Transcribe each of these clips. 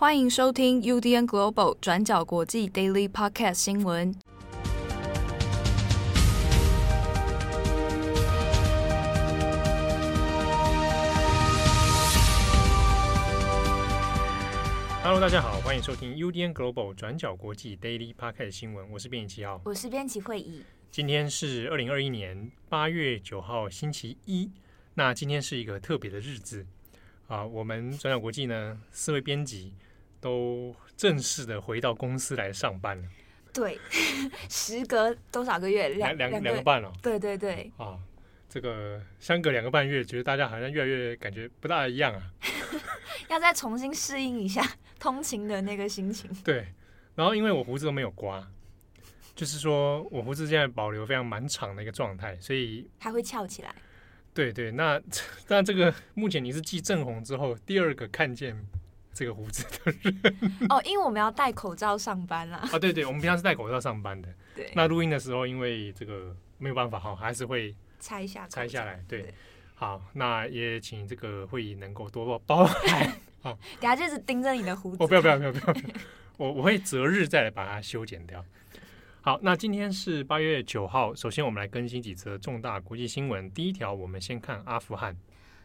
欢迎收听 UDN Global 转角国际 Daily Podcast 新闻。Hello，大家好，欢迎收听 UDN Global 转角国际 Daily Podcast 新闻。我是编辑七号，我是编辑会议。今天是二零二一年八月九号，星期一。那今天是一个特别的日子啊！我们转角国际呢，四位编辑。都正式的回到公司来上班了。对，时隔多少个月？两两两个半了，哦。对对对。啊，这个相隔两个半月，觉得大家好像越来越感觉不大一样啊。要再重新适应一下通勤的那个心情。对，然后因为我胡子都没有刮，就是说我胡子现在保留非常蛮长的一个状态，所以还会翘起来。对对，那 那这个目前你是继正红之后第二个看见。这个胡子的人 哦，因为我们要戴口罩上班啦。啊，对对，我们平常是戴口罩上班的。对。那录音的时候，因为这个没有办法哈，还是会拆一下，拆下来。对。对好，那也请这个会议能够多多包涵。好，等下就是盯着你的胡子。我、哦、不要不要不要不要，我我会择日再来把它修剪掉。好，那今天是八月九号，首先我们来更新几则重大国际新闻。第一条，我们先看阿富汗。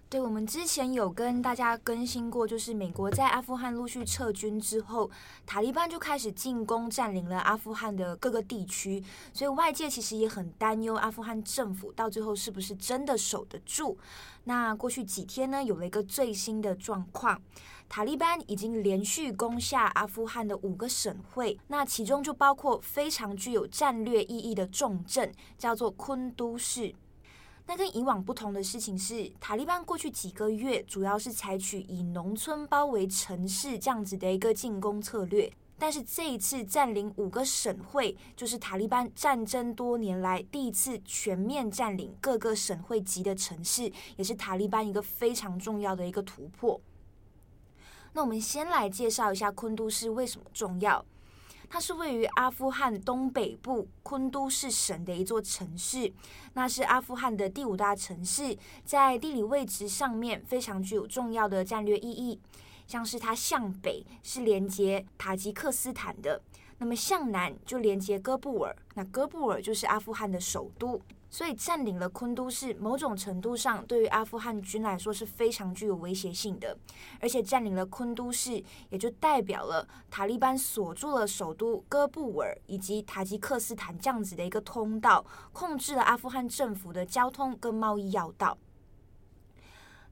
对，我们之前有跟大家更新过，就是美国在阿富汗陆续撤军之后，塔利班就开始进攻占领了阿富汗的各个地区，所以外界其实也很担忧阿富汗政府到最后是不是真的守得住。那过去几天呢，有了一个最新的状况，塔利班已经连续攻下阿富汗的五个省会，那其中就包括非常具有战略意义的重镇，叫做昆都市。那跟以往不同的事情是，塔利班过去几个月主要是采取以农村包围城市这样子的一个进攻策略，但是这一次占领五个省会，就是塔利班战争多年来第一次全面占领各个省会级的城市，也是塔利班一个非常重要的一个突破。那我们先来介绍一下昆都市为什么重要。它是位于阿富汗东北部昆都市省的一座城市，那是阿富汗的第五大城市，在地理位置上面非常具有重要的战略意义。像是它向北是连接塔吉克斯坦的，那么向南就连接戈布尔，那戈布尔就是阿富汗的首都。所以占领了昆都市，某种程度上对于阿富汗军来说是非常具有威胁性的。而且占领了昆都市，也就代表了塔利班锁住了首都哥布尔以及塔吉克斯坦这样子的一个通道，控制了阿富汗政府的交通跟贸易要道。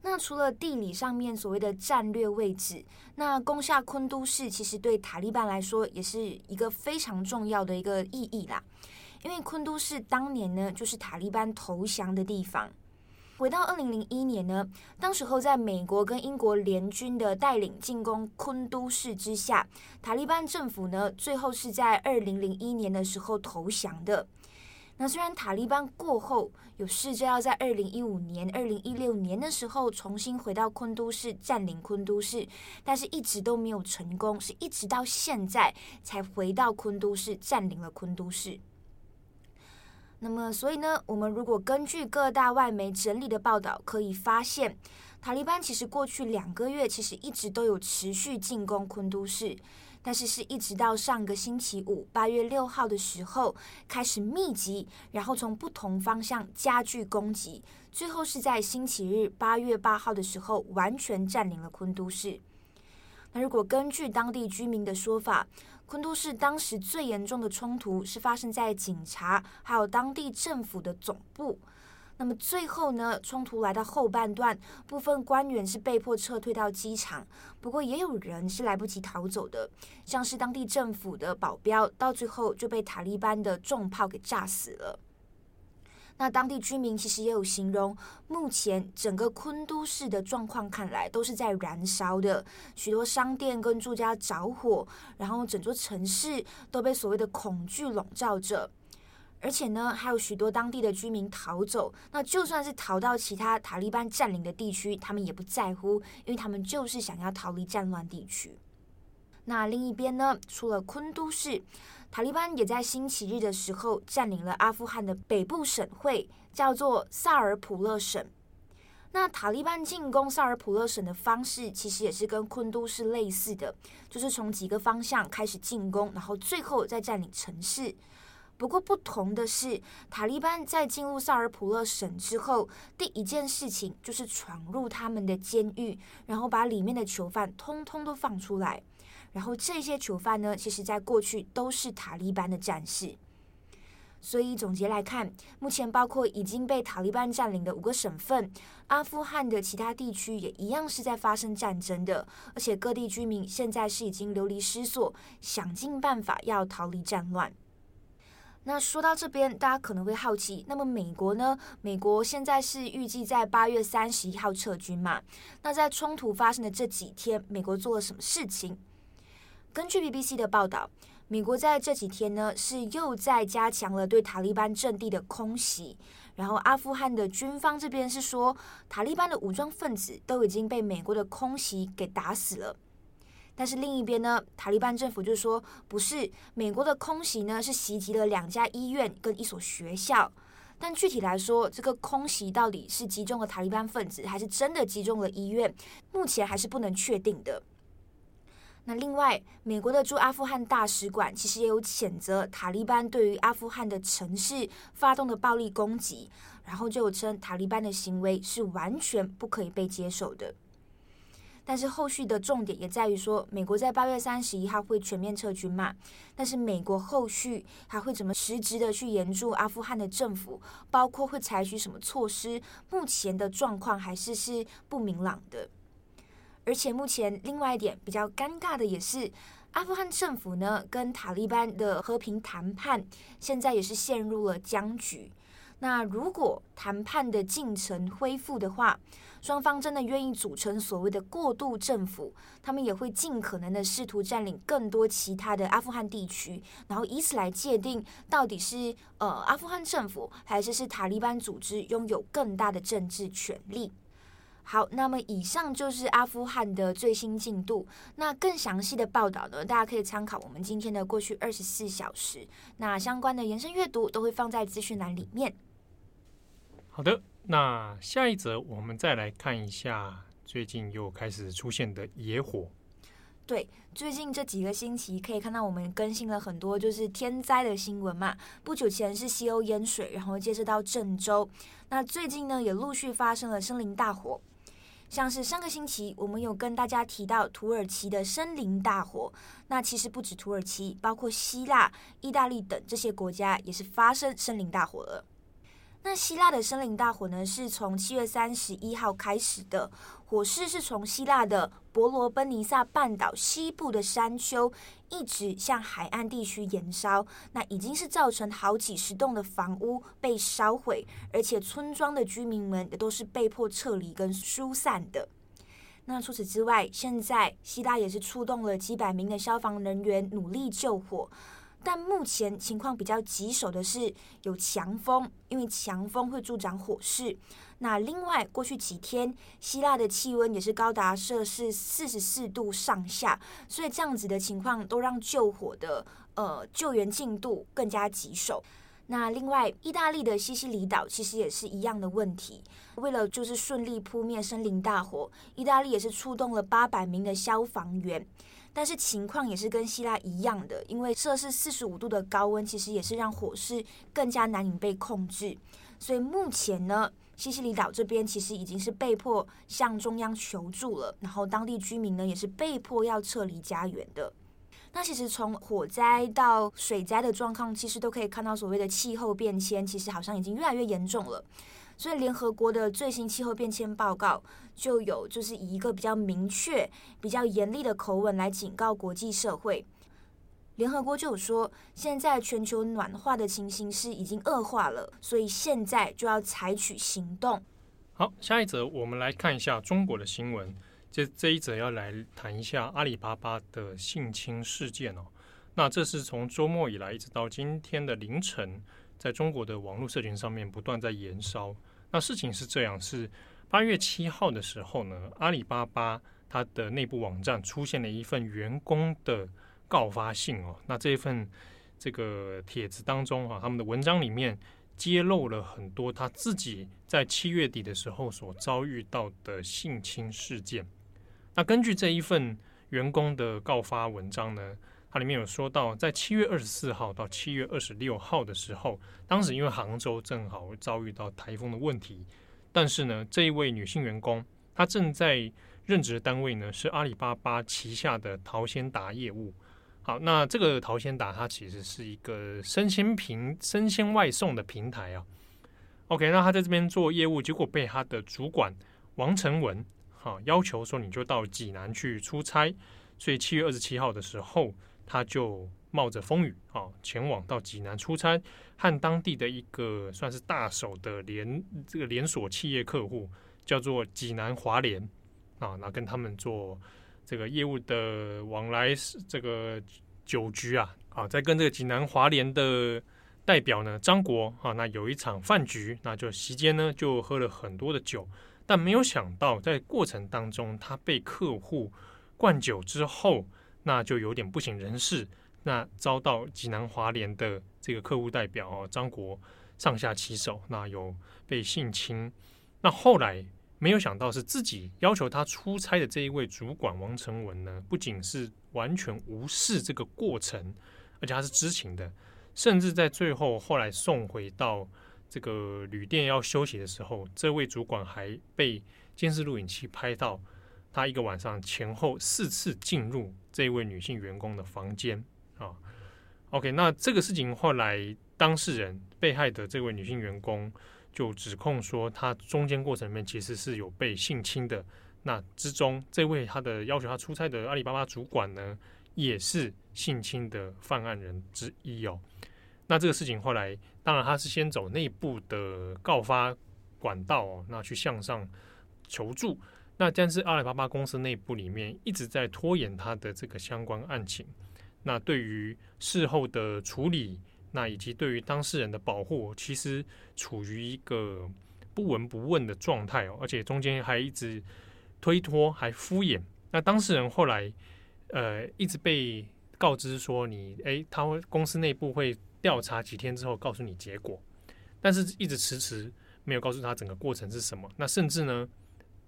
那除了地理上面所谓的战略位置，那攻下昆都市其实对塔利班来说也是一个非常重要的一个意义啦。因为昆都市当年呢，就是塔利班投降的地方。回到二零零一年呢，当时候在美国跟英国联军的带领进攻昆都市之下，塔利班政府呢，最后是在二零零一年的时候投降的。那虽然塔利班过后有试着要在二零一五年、二零一六年的时候重新回到昆都市占领昆都市，但是一直都没有成功，是一直到现在才回到昆都市占领了昆都市。那么，所以呢，我们如果根据各大外媒整理的报道，可以发现，塔利班其实过去两个月其实一直都有持续进攻昆都市，但是是一直到上个星期五，八月六号的时候开始密集，然后从不同方向加剧攻击，最后是在星期日八月八号的时候完全占领了昆都市。那如果根据当地居民的说法，昆都市当时最严重的冲突是发生在警察还有当地政府的总部。那么最后呢，冲突来到后半段，部分官员是被迫撤退到机场，不过也有人是来不及逃走的，像是当地政府的保镖，到最后就被塔利班的重炮给炸死了。那当地居民其实也有形容，目前整个昆都市的状况看来都是在燃烧的，许多商店跟住家着火，然后整座城市都被所谓的恐惧笼罩着，而且呢，还有许多当地的居民逃走。那就算是逃到其他塔利班占领的地区，他们也不在乎，因为他们就是想要逃离战乱地区。那另一边呢，除了昆都市，塔利班也在星期日的时候占领了阿富汗的北部省会，叫做萨尔普勒省。那塔利班进攻萨尔普勒省的方式，其实也是跟昆都是类似的，就是从几个方向开始进攻，然后最后再占领城市。不过不同的是，塔利班在进入萨尔普勒省之后，第一件事情就是闯入他们的监狱，然后把里面的囚犯通通都放出来。然后这些囚犯呢，其实在过去都是塔利班的战士。所以总结来看，目前包括已经被塔利班占领的五个省份，阿富汗的其他地区也一样是在发生战争的，而且各地居民现在是已经流离失所，想尽办法要逃离战乱。那说到这边，大家可能会好奇，那么美国呢？美国现在是预计在八月三十一号撤军嘛？那在冲突发生的这几天，美国做了什么事情？根据 BBC 的报道。美国在这几天呢，是又在加强了对塔利班阵地的空袭。然后，阿富汗的军方这边是说，塔利班的武装分子都已经被美国的空袭给打死了。但是另一边呢，塔利班政府就说，不是，美国的空袭呢是袭击了两家医院跟一所学校。但具体来说，这个空袭到底是击中了塔利班分子，还是真的击中了医院，目前还是不能确定的。那另外，美国的驻阿富汗大使馆其实也有谴责塔利班对于阿富汗的城市发动的暴力攻击，然后就有称塔利班的行为是完全不可以被接受的。但是后续的重点也在于说，美国在八月三十一号会全面撤军嘛？但是美国后续还会怎么实质的去援助阿富汗的政府，包括会采取什么措施？目前的状况还是是不明朗的。而且目前另外一点比较尴尬的也是，阿富汗政府呢跟塔利班的和平谈判现在也是陷入了僵局。那如果谈判的进程恢复的话，双方真的愿意组成所谓的过渡政府，他们也会尽可能的试图占领更多其他的阿富汗地区，然后以此来界定到底是呃阿富汗政府还是是塔利班组织拥有更大的政治权力。好，那么以上就是阿富汗的最新进度。那更详细的报道呢，大家可以参考我们今天的过去二十四小时。那相关的延伸阅读都会放在资讯栏里面。好的，那下一则我们再来看一下最近又开始出现的野火。对，最近这几个星期可以看到我们更新了很多就是天灾的新闻嘛。不久前是西欧淹水，然后接着到郑州。那最近呢，也陆续发生了森林大火。像是上个星期，我们有跟大家提到土耳其的森林大火，那其实不止土耳其，包括希腊、意大利等这些国家也是发生森林大火了。那希腊的森林大火呢，是从七月三十一号开始的，火势是从希腊的伯罗奔尼撒半岛西部的山丘一直向海岸地区延烧，那已经是造成好几十栋的房屋被烧毁，而且村庄的居民们也都是被迫撤离跟疏散的。那除此之外，现在希腊也是出动了几百名的消防人员努力救火。但目前情况比较棘手的是有强风，因为强风会助长火势。那另外，过去几天希腊的气温也是高达摄氏四十四度上下，所以这样子的情况都让救火的呃救援进度更加棘手。那另外，意大利的西西里岛其实也是一样的问题。为了就是顺利扑灭森林大火，意大利也是出动了八百名的消防员。但是情况也是跟希腊一样的，因为摄氏四十五度的高温，其实也是让火势更加难以被控制。所以目前呢，西西里岛这边其实已经是被迫向中央求助了，然后当地居民呢也是被迫要撤离家园的。那其实从火灾到水灾的状况，其实都可以看到所谓的气候变迁，其实好像已经越来越严重了。所以联合国的最新气候变迁报告就有，就是以一个比较明确、比较严厉的口吻来警告国际社会。联合国就有说，现在全球暖化的情形是已经恶化了，所以现在就要采取行动。好，下一则我们来看一下中国的新闻。这这一则要来谈一下阿里巴巴的性侵事件哦。那这是从周末以来一直到今天的凌晨，在中国的网络社群上面不断在延烧。那事情是这样，是八月七号的时候呢，阿里巴巴它的内部网站出现了一份员工的告发信哦。那这一份这个帖子当中啊，他们的文章里面揭露了很多他自己在七月底的时候所遭遇到的性侵事件。那根据这一份员工的告发文章呢，它里面有说到，在七月二十四号到七月二十六号的时候，当时因为杭州正好遭遇到台风的问题，但是呢，这一位女性员工她正在任职的单位呢是阿里巴巴旗下的淘鲜达业务。好，那这个淘鲜达它其实是一个生鲜平生鲜外送的平台啊。OK，那他在这边做业务，结果被他的主管王成文哈要求说，你就到济南去出差，所以七月二十七号的时候，他就冒着风雨啊前往到济南出差，和当地的一个算是大手的连这个连锁企业客户叫做济南华联啊，那跟他们做。这个业务的往来这个酒局啊，啊，在跟这个济南华联的代表呢张国啊，那有一场饭局，那就席间呢就喝了很多的酒，但没有想到在过程当中，他被客户灌酒之后，那就有点不省人事，那遭到济南华联的这个客户代表张国上下其手，那有被性侵，那后来。没有想到是自己要求他出差的这一位主管王成文呢，不仅是完全无视这个过程，而且他是知情的，甚至在最后后来送回到这个旅店要休息的时候，这位主管还被监视录影器拍到他一个晚上前后四次进入这位女性员工的房间啊。OK，那这个事情后来当事人被害的这位女性员工。就指控说，他中间过程里面其实是有被性侵的。那之中，这位他的要求他出差的阿里巴巴主管呢，也是性侵的犯案人之一哦。那这个事情后来，当然他是先走内部的告发管道哦，那去向上求助。那但是阿里巴巴公司内部里面一直在拖延他的这个相关案情。那对于事后的处理。那以及对于当事人的保护，其实处于一个不闻不问的状态哦，而且中间还一直推脱，还敷衍。那当事人后来呃一直被告知说你，你诶，他会公司内部会调查几天之后告诉你结果，但是一直迟迟没有告诉他整个过程是什么。那甚至呢，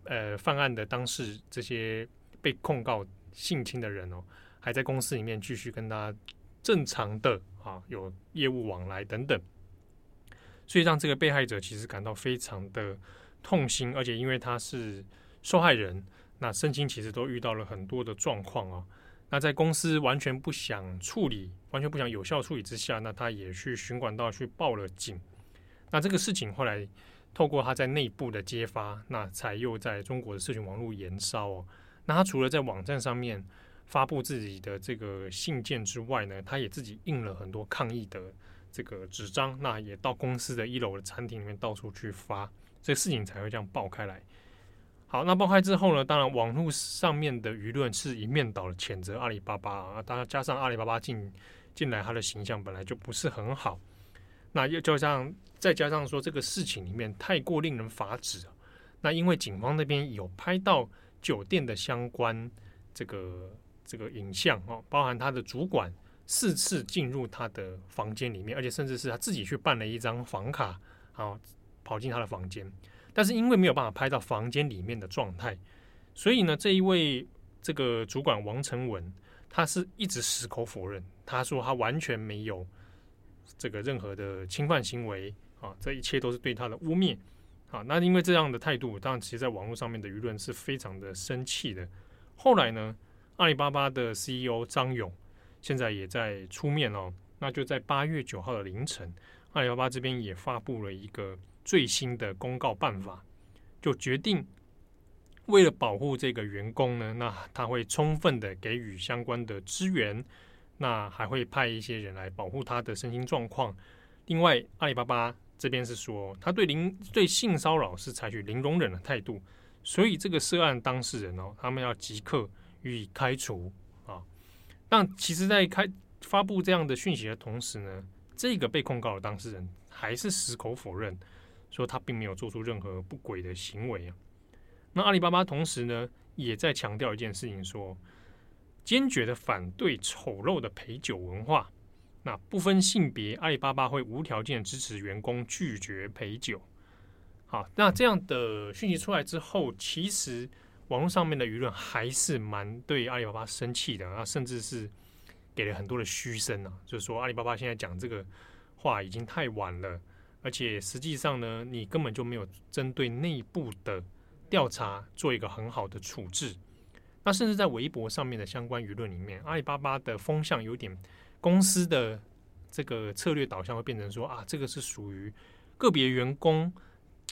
呃，犯案的当事这些被控告性侵的人哦，还在公司里面继续跟他正常的。啊，有业务往来等等，所以让这个被害者其实感到非常的痛心，而且因为他是受害人，那身心其实都遇到了很多的状况啊。那在公司完全不想处理、完全不想有效处理之下，那他也去循管道去报了警。那这个事情后来透过他在内部的揭发，那才又在中国的社群网络延烧哦。那他除了在网站上面。发布自己的这个信件之外呢，他也自己印了很多抗议的这个纸张，那也到公司的一楼的餐厅里面到处去发，这个事情才会这样爆开来。好，那爆开之后呢，当然网络上面的舆论是一面倒的谴责阿里巴巴啊，当然加上阿里巴巴进进来，他的形象本来就不是很好，那又就像再加上说这个事情里面太过令人发指，那因为警方那边有拍到酒店的相关这个。这个影像哦，包含他的主管四次进入他的房间里面，而且甚至是他自己去办了一张房卡，啊，跑进他的房间。但是因为没有办法拍到房间里面的状态，所以呢，这一位这个主管王成文，他是一直矢口否认，他说他完全没有这个任何的侵犯行为啊，这一切都是对他的污蔑啊。那因为这样的态度，当然其实在网络上面的舆论是非常的生气的。后来呢，阿里巴巴的 CEO 张勇现在也在出面哦，那就在八月九号的凌晨，阿里巴巴这边也发布了一个最新的公告办法，就决定为了保护这个员工呢，那他会充分的给予相关的支援，那还会派一些人来保护他的身心状况。另外，阿里巴巴这边是说，他对零对性骚扰是采取零容忍的态度，所以这个涉案当事人哦，他们要即刻。予以开除啊！但其实，在开发布这样的讯息的同时呢，这个被控告的当事人还是矢口否认，说他并没有做出任何不轨的行为啊。那阿里巴巴同时呢，也在强调一件事情说，说坚决的反对丑陋的陪酒文化。那不分性别，阿里巴巴会无条件支持员工拒绝陪酒。好，那这样的讯息出来之后，其实网络上面的舆论还是蛮对阿里巴巴生气的，啊，甚至是给了很多的嘘声啊，就是说阿里巴巴现在讲这个话已经太晚了，而且实际上呢，你根本就没有针对内部的调查做一个很好的处置。那甚至在微博上面的相关舆论里面，阿里巴巴的风向有点公司的这个策略导向会变成说啊，这个是属于个别员工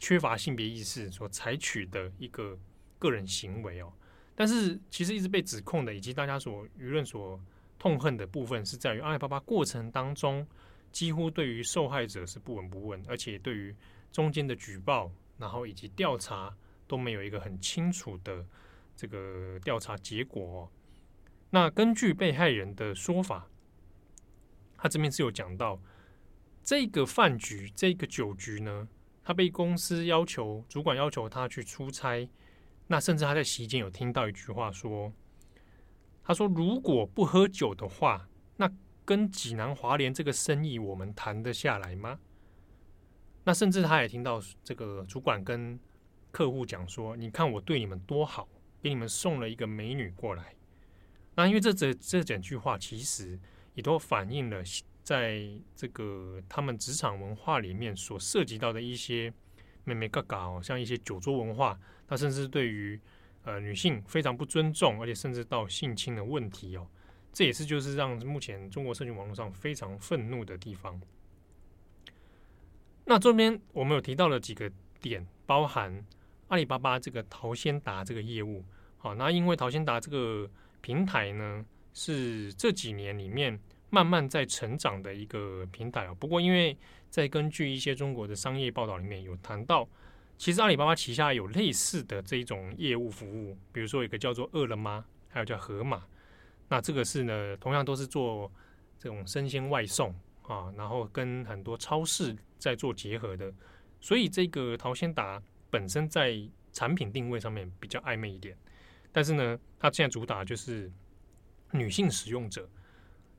缺乏性别意识所采取的一个个人行为哦。但是其实一直被指控的，以及大家所舆论所痛恨的部分，是在于阿里巴巴过程当中几乎对于受害者是不闻不问，而且对于中间的举报，然后以及调查都没有一个很清楚的。这个调查结果，那根据被害人的说法，他这边是有讲到这个饭局、这个酒局呢，他被公司要求主管要求他去出差，那甚至他在席间有听到一句话说：“他说如果不喝酒的话，那跟济南华联这个生意我们谈得下来吗？”那甚至他也听到这个主管跟客户讲说：“你看我对你们多好。”给你们送了一个美女过来，那因为这这这整句话其实也都反映了在这个他们职场文化里面所涉及到的一些妹妹嘎嘎哦，像一些酒桌文化，那甚至对于呃女性非常不尊重，而且甚至到性侵的问题哦，这也是就是让目前中国社群网络上非常愤怒的地方。那这边我们有提到了几个点，包含。阿里巴巴这个淘鲜达这个业务，好，那因为淘鲜达这个平台呢，是这几年里面慢慢在成长的一个平台哦。不过，因为在根据一些中国的商业报道里面有谈到，其实阿里巴巴旗下有类似的这一种业务服务，比如说一个叫做饿了么，还有叫盒马。那这个是呢，同样都是做这种生鲜外送啊，然后跟很多超市在做结合的，所以这个淘鲜达。本身在产品定位上面比较暧昧一点，但是呢，它现在主打就是女性使用者，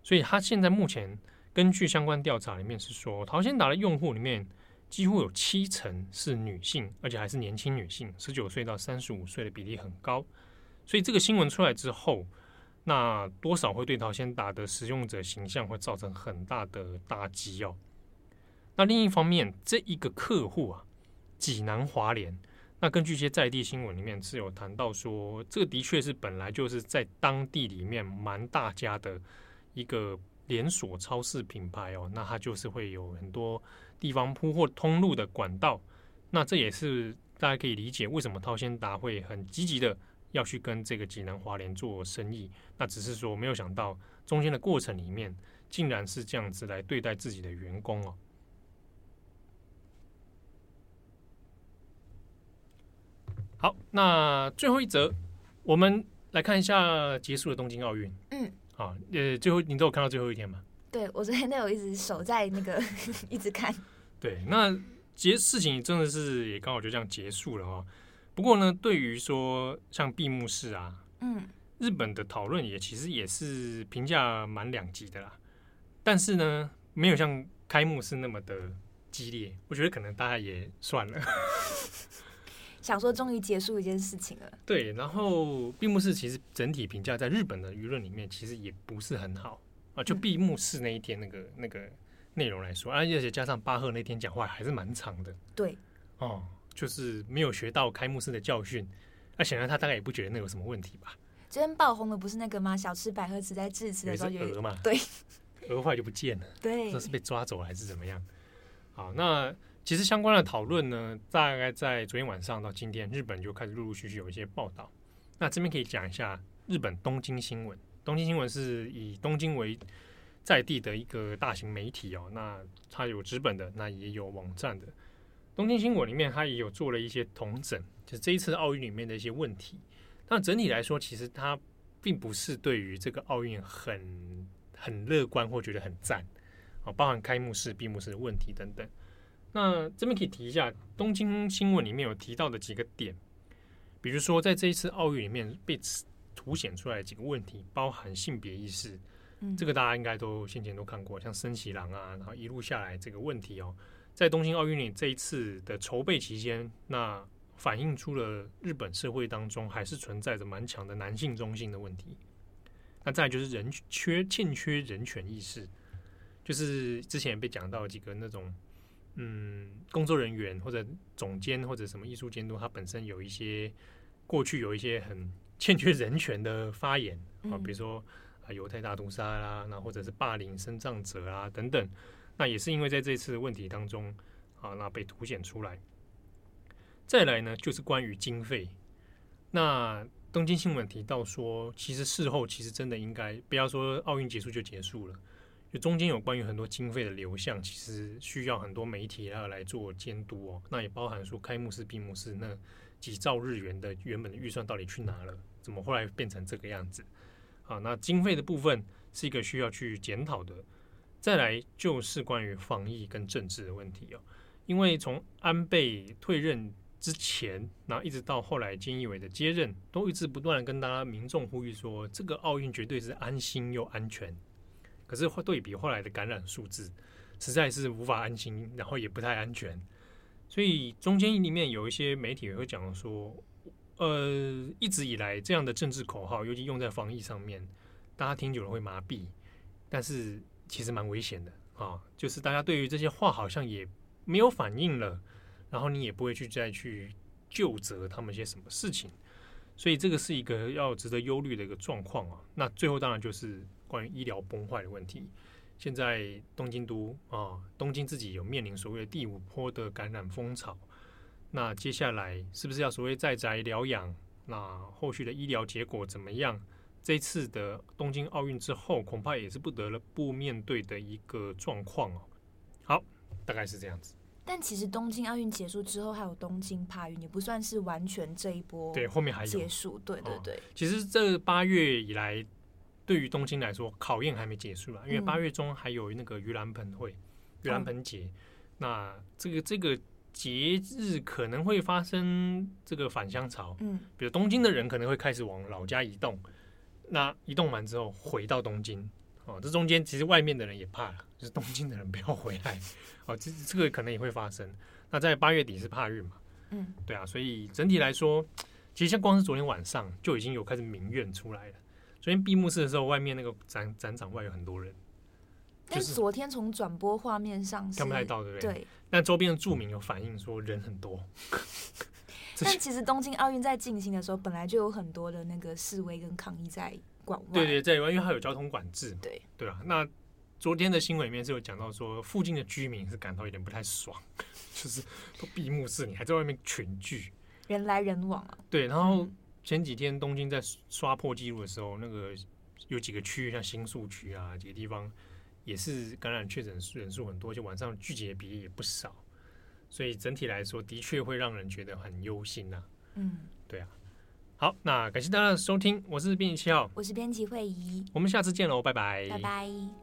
所以它现在目前根据相关调查里面是说，淘鲜达的用户里面几乎有七成是女性，而且还是年轻女性，十九岁到三十五岁的比例很高。所以这个新闻出来之后，那多少会对淘鲜达的使用者形象会造成很大的打击哦。那另一方面，这一个客户啊。济南华联，那根据一些在地新闻里面是有谈到说，这个的确是本来就是在当地里面蛮大家的一个连锁超市品牌哦，那它就是会有很多地方铺货通路的管道，那这也是大家可以理解为什么淘鲜达会很积极的要去跟这个济南华联做生意，那只是说没有想到中间的过程里面竟然是这样子来对待自己的员工哦。好，那最后一则，我们来看一下结束的东京奥运。嗯，好，呃，最后你都有看到最后一天吗？对，我昨天都有一直守在那个 一直看。对，那结事情真的是也刚好就这样结束了哈。不过呢，对于说像闭幕式啊，嗯，日本的讨论也其实也是评价蛮两极的啦。但是呢，没有像开幕式那么的激烈。我觉得可能大家也算了。想说终于结束一件事情了。对，然后闭幕式其实整体评价在日本的舆论里面其实也不是很好啊。就闭幕式那一天那个、嗯、那个内容来说，而且加上巴赫那天讲话还是蛮长的。对，哦，就是没有学到开幕式的教训。那显然他大概也不觉得那有什么问题吧？昨天爆红的不是那个吗？小吃百合子在致辞的时候，鹅嘛，对，鹅坏就不见了。对，这是被抓走了还是怎么样？好，那。其实相关的讨论呢，大概在昨天晚上到今天，日本就开始陆陆续续有一些报道。那这边可以讲一下日本东京新闻。东京新闻是以东京为在地的一个大型媒体哦。那它有纸本的，那也有网站的。东京新闻里面，它也有做了一些统整，就是这一次奥运里面的一些问题。但整体来说，其实它并不是对于这个奥运很很乐观或觉得很赞啊，包含开幕式、闭幕式的问题等等。那这边可以提一下，东京新闻里面有提到的几个点，比如说在这一次奥运里面被凸显出来的几个问题，包含性别意识，嗯，这个大家应该都先前都看过，像森喜朗啊，然后一路下来这个问题哦，在东京奥运里这一次的筹备期间，那反映出了日本社会当中还是存在着蛮强的男性中心的问题。那再就是人缺欠缺人权意识，就是之前也被讲到几个那种嗯工作人员或者总监或者什么艺术监督，他本身有一些过去有一些很欠缺人权的发言啊，比如说啊犹太大屠杀啦，那或者是霸凌生障者啊等等，那也是因为在这次的问题当中啊，那被凸显出来。再来呢，就是关于经费，那。东京新闻提到说，其实事后其实真的应该不要说奥运结束就结束了，就中间有关于很多经费的流向，其实需要很多媒体要来做监督哦。那也包含说开幕式、闭幕式那几兆日元的原本的预算到底去哪了？怎么后来变成这个样子？啊，那经费的部分是一个需要去检讨的。再来就是关于防疫跟政治的问题哦，因为从安倍退任。之前，然后一直到后来，菅义伟的接任，都一直不断的跟大家民众呼吁说，这个奥运绝对是安心又安全。可是对比后来的感染数字，实在是无法安心，然后也不太安全。所以中间里面有一些媒体也会讲说，呃，一直以来这样的政治口号，尤其用在防疫上面，大家听久了会麻痹，但是其实蛮危险的啊。就是大家对于这些话好像也没有反应了。然后你也不会去再去就责他们些什么事情，所以这个是一个要值得忧虑的一个状况啊。那最后当然就是关于医疗崩坏的问题。现在东京都啊，东京自己有面临所谓的第五波的感染风潮，那接下来是不是要所谓在宅疗养？那后续的医疗结果怎么样？这次的东京奥运之后，恐怕也是不得了不面对的一个状况哦。好，大概是这样子。但其实东京奥运结束之后，还有东京帕运，也不算是完全这一波对后面还有结束。对对对，其实这八月以来，对于东京来说，考验还没结束啦，因为八月中还有那个盂兰盆会、盂兰盆节，那这个这个节日可能会发生这个返乡潮。嗯，比如东京的人可能会开始往老家移动，那移动完之后回到东京。哦，这中间其实外面的人也怕了，就是东京的人不要回来。哦，这这个可能也会发生。那在八月底是帕运嘛？嗯，对啊，所以整体来说，其实像光是昨天晚上就已经有开始民怨出来了。昨天闭幕式的时候，外面那个展展场外有很多人。但昨天从转播画面上看不太到，对不对？对。但周边的住民有反映说人很多。但其实东京奥运在进行的时候，本来就有很多的那个示威跟抗议在。对对，在因为它有交通管制，对对啊。那昨天的新闻里面是有讲到说，附近的居民是感到有点不太爽，就是都闭幕式，你还在外面群聚，人来人往啊。对，然后前几天东京在刷破纪录的时候，那个有几个区域，像新宿区啊，几个地方也是感染确诊人数很多，而且晚上聚集的比例也不少，所以整体来说，的确会让人觉得很忧心呐。嗯，对啊。好，那感谢大家的收听，我是编辑七号，我是编辑惠仪，我们下次见喽，拜拜，拜拜。